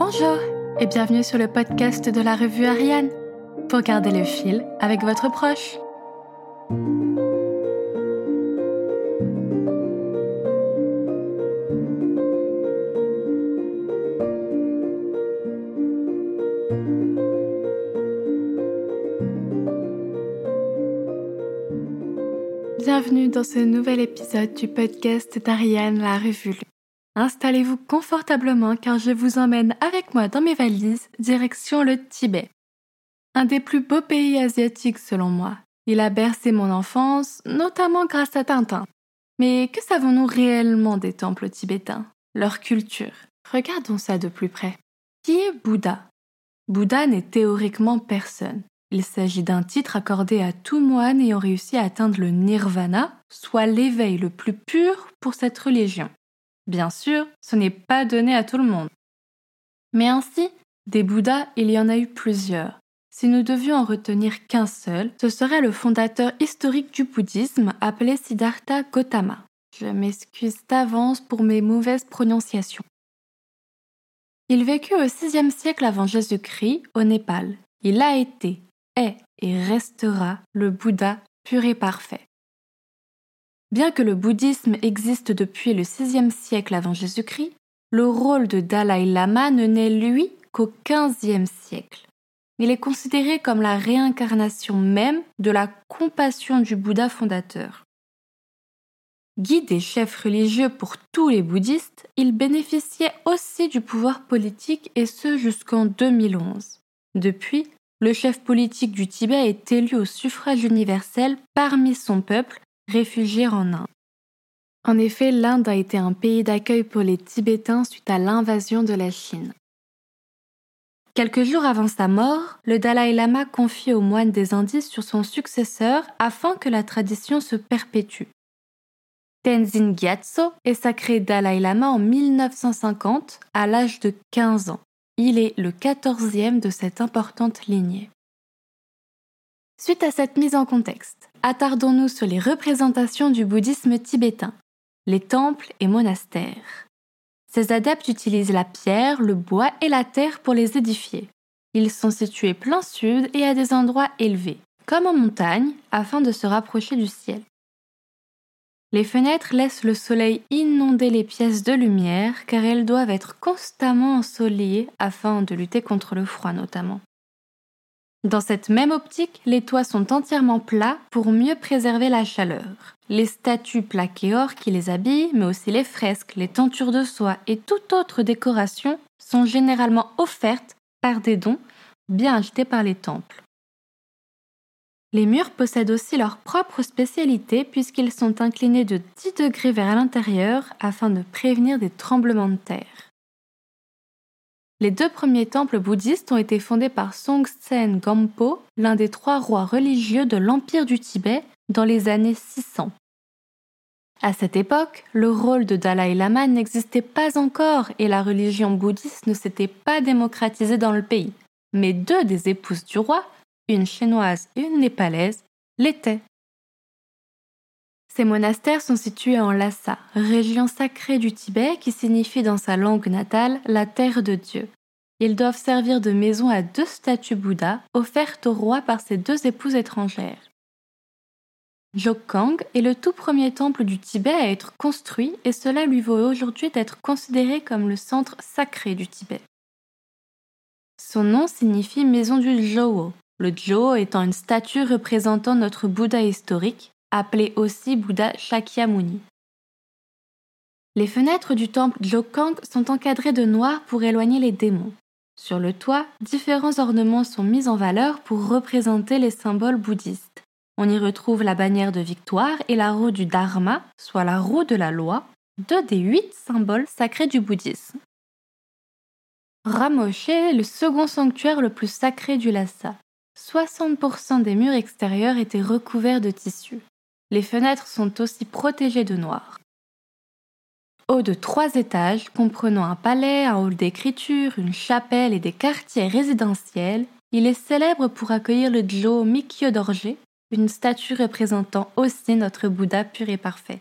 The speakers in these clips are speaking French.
Bonjour et bienvenue sur le podcast de la revue Ariane pour garder le fil avec votre proche. Bienvenue dans ce nouvel épisode du podcast d'Ariane, la revue Installez-vous confortablement car je vous emmène avec moi dans mes valises direction le Tibet. Un des plus beaux pays asiatiques selon moi. Il a bercé mon enfance, notamment grâce à Tintin. Mais que savons-nous réellement des temples tibétains? Leur culture? Regardons ça de plus près. Qui est Bouddha? Bouddha n'est théoriquement personne. Il s'agit d'un titre accordé à tout moine ayant réussi à atteindre le nirvana, soit l'éveil le plus pur pour cette religion. Bien sûr, ce n'est pas donné à tout le monde. Mais ainsi, des Bouddhas, il y en a eu plusieurs. Si nous devions en retenir qu'un seul, ce serait le fondateur historique du bouddhisme appelé Siddhartha Gautama. Je m'excuse d'avance pour mes mauvaises prononciations. Il vécut au VIe siècle avant Jésus-Christ au Népal. Il a été, est et restera le Bouddha pur et parfait. Bien que le bouddhisme existe depuis le VIe siècle avant Jésus-Christ, le rôle de Dalai Lama ne naît lui qu'au XVe siècle. Il est considéré comme la réincarnation même de la compassion du Bouddha fondateur. Guide et chef religieux pour tous les bouddhistes, il bénéficiait aussi du pouvoir politique et ce jusqu'en 2011. Depuis, le chef politique du Tibet est élu au suffrage universel parmi son peuple réfugiés en Inde. En effet, l'Inde a été un pays d'accueil pour les Tibétains suite à l'invasion de la Chine. Quelques jours avant sa mort, le Dalai Lama confie aux moines des Indies sur son successeur afin que la tradition se perpétue. Tenzin Gyatso est sacré Dalai Lama en 1950 à l'âge de 15 ans. Il est le quatorzième de cette importante lignée. Suite à cette mise en contexte, attardons-nous sur les représentations du bouddhisme tibétain, les temples et monastères. Ces adeptes utilisent la pierre, le bois et la terre pour les édifier. Ils sont situés plein sud et à des endroits élevés, comme en montagne, afin de se rapprocher du ciel. Les fenêtres laissent le soleil inonder les pièces de lumière car elles doivent être constamment ensoleillées afin de lutter contre le froid notamment. Dans cette même optique, les toits sont entièrement plats pour mieux préserver la chaleur. Les statues plaquées or qui les habillent, mais aussi les fresques, les tentures de soie et toute autre décoration sont généralement offertes par des dons bien achetés par les temples. Les murs possèdent aussi leur propre spécialité puisqu'ils sont inclinés de 10 degrés vers l'intérieur afin de prévenir des tremblements de terre. Les deux premiers temples bouddhistes ont été fondés par Songtsen Gampo, l'un des trois rois religieux de l'Empire du Tibet, dans les années 600. À cette époque, le rôle de Dalai Lama n'existait pas encore et la religion bouddhiste ne s'était pas démocratisée dans le pays. Mais deux des épouses du roi, une chinoise et une népalaise, l'étaient. Ces monastères sont situés en Lhasa, région sacrée du Tibet qui signifie dans sa langue natale la terre de Dieu. Ils doivent servir de maison à deux statues Bouddha offertes au roi par ses deux épouses étrangères. Jokkang est le tout premier temple du Tibet à être construit et cela lui vaut aujourd'hui d'être considéré comme le centre sacré du Tibet. Son nom signifie maison du Jowo, le Jowo étant une statue représentant notre Bouddha historique, appelé aussi Bouddha Shakyamuni. Les fenêtres du temple Jokang sont encadrées de noir pour éloigner les démons. Sur le toit, différents ornements sont mis en valeur pour représenter les symboles bouddhistes. On y retrouve la bannière de victoire et la roue du Dharma, soit la roue de la loi, deux des huit symboles sacrés du bouddhisme. Ramoshe est le second sanctuaire le plus sacré du Lhasa. 60% des murs extérieurs étaient recouverts de tissu. Les fenêtres sont aussi protégées de noir. Haut de trois étages, comprenant un palais, un hall d'écriture, une chapelle et des quartiers résidentiels, il est célèbre pour accueillir le Jo Mikyo Dorje, une statue représentant aussi notre Bouddha pur et parfait.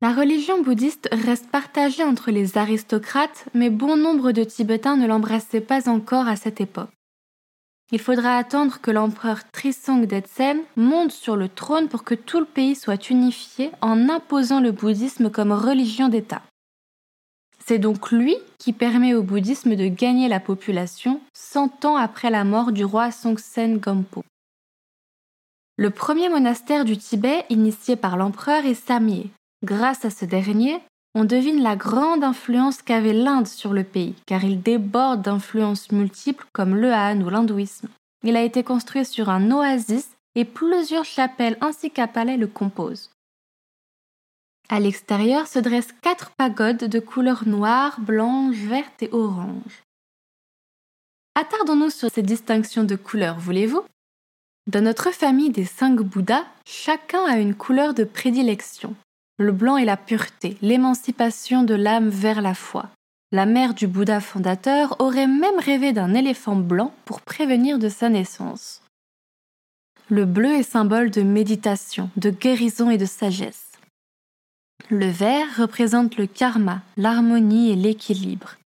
La religion bouddhiste reste partagée entre les aristocrates, mais bon nombre de Tibétains ne l'embrassaient pas encore à cette époque. Il faudra attendre que l'empereur Trisong Detsen monte sur le trône pour que tout le pays soit unifié en imposant le bouddhisme comme religion d'État. C'est donc lui qui permet au bouddhisme de gagner la population 100 ans après la mort du roi Songtsen Gampo. Le premier monastère du Tibet initié par l'empereur est Samye, Grâce à ce dernier, on devine la grande influence qu'avait l'Inde sur le pays, car il déborde d'influences multiples comme le Han ou l'hindouisme. Il a été construit sur un oasis et plusieurs chapelles ainsi qu'un palais le composent. À l'extérieur se dressent quatre pagodes de couleurs noire, blanche, verte et orange. Attardons-nous sur ces distinctions de couleurs, voulez-vous? Dans notre famille des cinq Bouddhas, chacun a une couleur de prédilection. Le blanc est la pureté, l'émancipation de l'âme vers la foi. La mère du Bouddha fondateur aurait même rêvé d'un éléphant blanc pour prévenir de sa naissance. Le bleu est symbole de méditation, de guérison et de sagesse. Le vert représente le karma, l'harmonie et l'équilibre.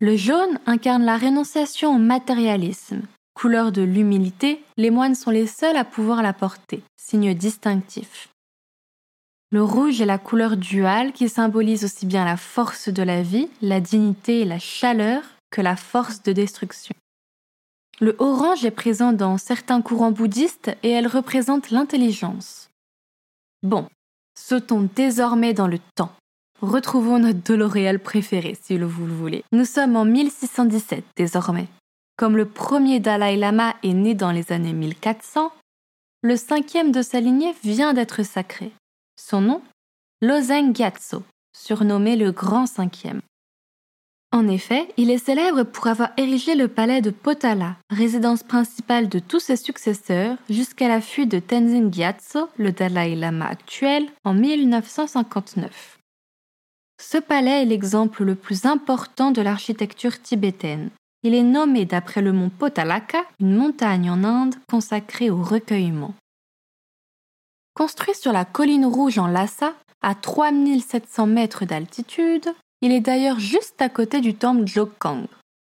Le jaune incarne la rénonciation au matérialisme. Couleur de l'humilité, les moines sont les seuls à pouvoir la porter, signe distinctif. Le rouge est la couleur duale qui symbolise aussi bien la force de la vie, la dignité et la chaleur que la force de destruction. Le orange est présent dans certains courants bouddhistes et elle représente l'intelligence. Bon, sautons désormais dans le temps. Retrouvons notre Doloréal préféré, si vous le voulez. Nous sommes en 1617 désormais. Comme le premier Dalai Lama est né dans les années 1400, le cinquième de sa lignée vient d'être sacré. Son nom? Lozeng Gyatso, surnommé le Grand Cinquième. En effet, il est célèbre pour avoir érigé le palais de Potala, résidence principale de tous ses successeurs, jusqu'à la fuite de Tenzin Gyatso, le Dalai Lama actuel, en 1959. Ce palais est l'exemple le plus important de l'architecture tibétaine. Il est nommé d'après le mont Potalaka, une montagne en Inde consacrée au recueillement. Construit sur la colline rouge en Lhasa, à 3700 mètres d'altitude, il est d'ailleurs juste à côté du temple Jokang.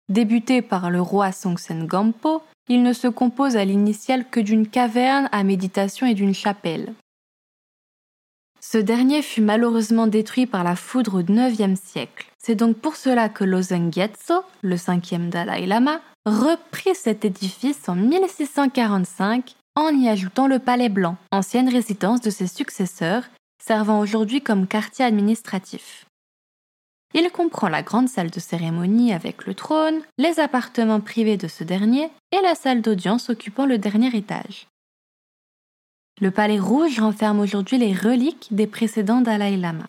Débuté par le roi Songtsen Gampo, il ne se compose à l'initiale que d'une caverne à méditation et d'une chapelle. Ce dernier fut malheureusement détruit par la foudre au IXe siècle. C'est donc pour cela que Loseng Gyatso, le cinquième Dalai Lama, reprit cet édifice en 1645 en y ajoutant le Palais Blanc, ancienne résidence de ses successeurs, servant aujourd'hui comme quartier administratif. Il comprend la grande salle de cérémonie avec le trône, les appartements privés de ce dernier et la salle d'audience occupant le dernier étage. Le palais rouge renferme aujourd'hui les reliques des précédents Dalai Lama.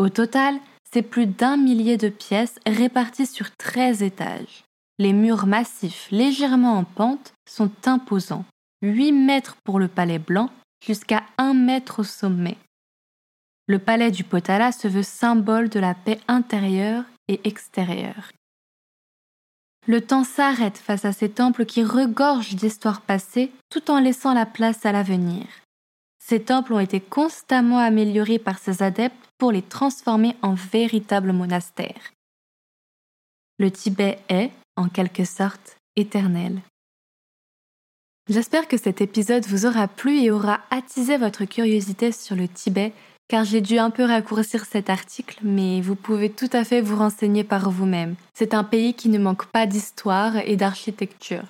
Au total, c'est plus d'un millier de pièces réparties sur 13 étages. Les murs massifs, légèrement en pente, sont imposants. 8 mètres pour le palais blanc, jusqu'à 1 mètre au sommet. Le palais du Potala se veut symbole de la paix intérieure et extérieure. Le temps s'arrête face à ces temples qui regorgent d'histoires passées tout en laissant la place à l'avenir. Ces temples ont été constamment améliorés par ses adeptes pour les transformer en véritables monastères. Le Tibet est, en quelque sorte, éternel. J'espère que cet épisode vous aura plu et aura attisé votre curiosité sur le Tibet, car j'ai dû un peu raccourcir cet article, mais vous pouvez tout à fait vous renseigner par vous-même. C'est un pays qui ne manque pas d'histoire et d'architecture.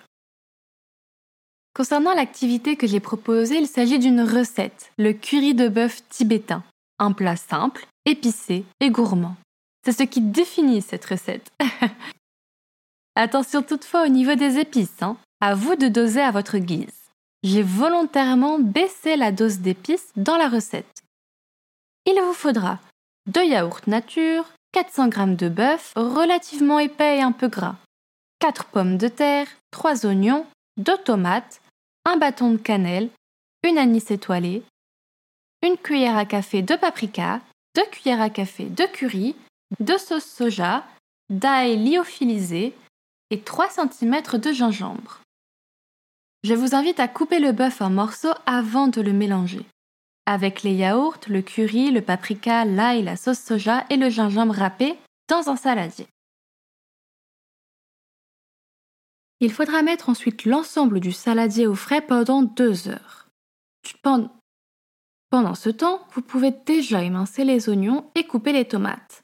Concernant l'activité que j'ai proposée, il s'agit d'une recette, le curry de bœuf tibétain. Un plat simple, épicé et gourmand. C'est ce qui définit cette recette. Attention toutefois au niveau des épices, hein. à vous de doser à votre guise. J'ai volontairement baissé la dose d'épices dans la recette. Il vous faudra 2 yaourts nature, 400 g de bœuf relativement épais et un peu gras, 4 pommes de terre, 3 oignons, 2 tomates, un bâton de cannelle, une anis étoilée, une cuillère à café de paprika, 2 cuillères à café de curry, 2 sauces soja, d'ail lyophilisé, et 3 cm de gingembre. Je vous invite à couper le bœuf en morceaux avant de le mélanger. avec les yaourts, le curry, le paprika, l'ail, la sauce soja et le gingembre râpé dans un saladier. Il faudra mettre ensuite l'ensemble du saladier au frais pendant deux heures. Pendant ce temps, vous pouvez déjà émincer les oignons et couper les tomates.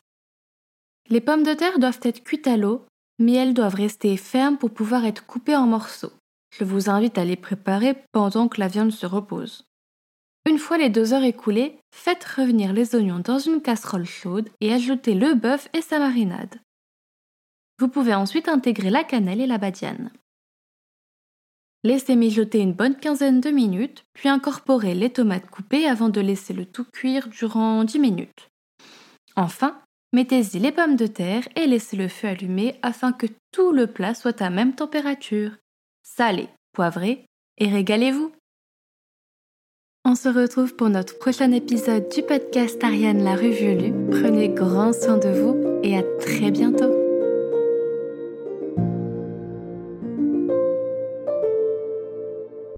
Les pommes de terre doivent être cuites à l'eau, mais elles doivent rester fermes pour pouvoir être coupées en morceaux. Je vous invite à les préparer pendant que la viande se repose. Une fois les deux heures écoulées, faites revenir les oignons dans une casserole chaude et ajoutez le bœuf et sa marinade. Vous pouvez ensuite intégrer la cannelle et la badiane. Laissez mijoter une bonne quinzaine de minutes, puis incorporez les tomates coupées avant de laisser le tout cuire durant 10 minutes. Enfin, mettez-y les pommes de terre et laissez le feu allumé afin que tout le plat soit à même température. Salez, poivrez et régalez-vous. On se retrouve pour notre prochain épisode du podcast Ariane la Revue Lue. Prenez grand soin de vous et à très bientôt.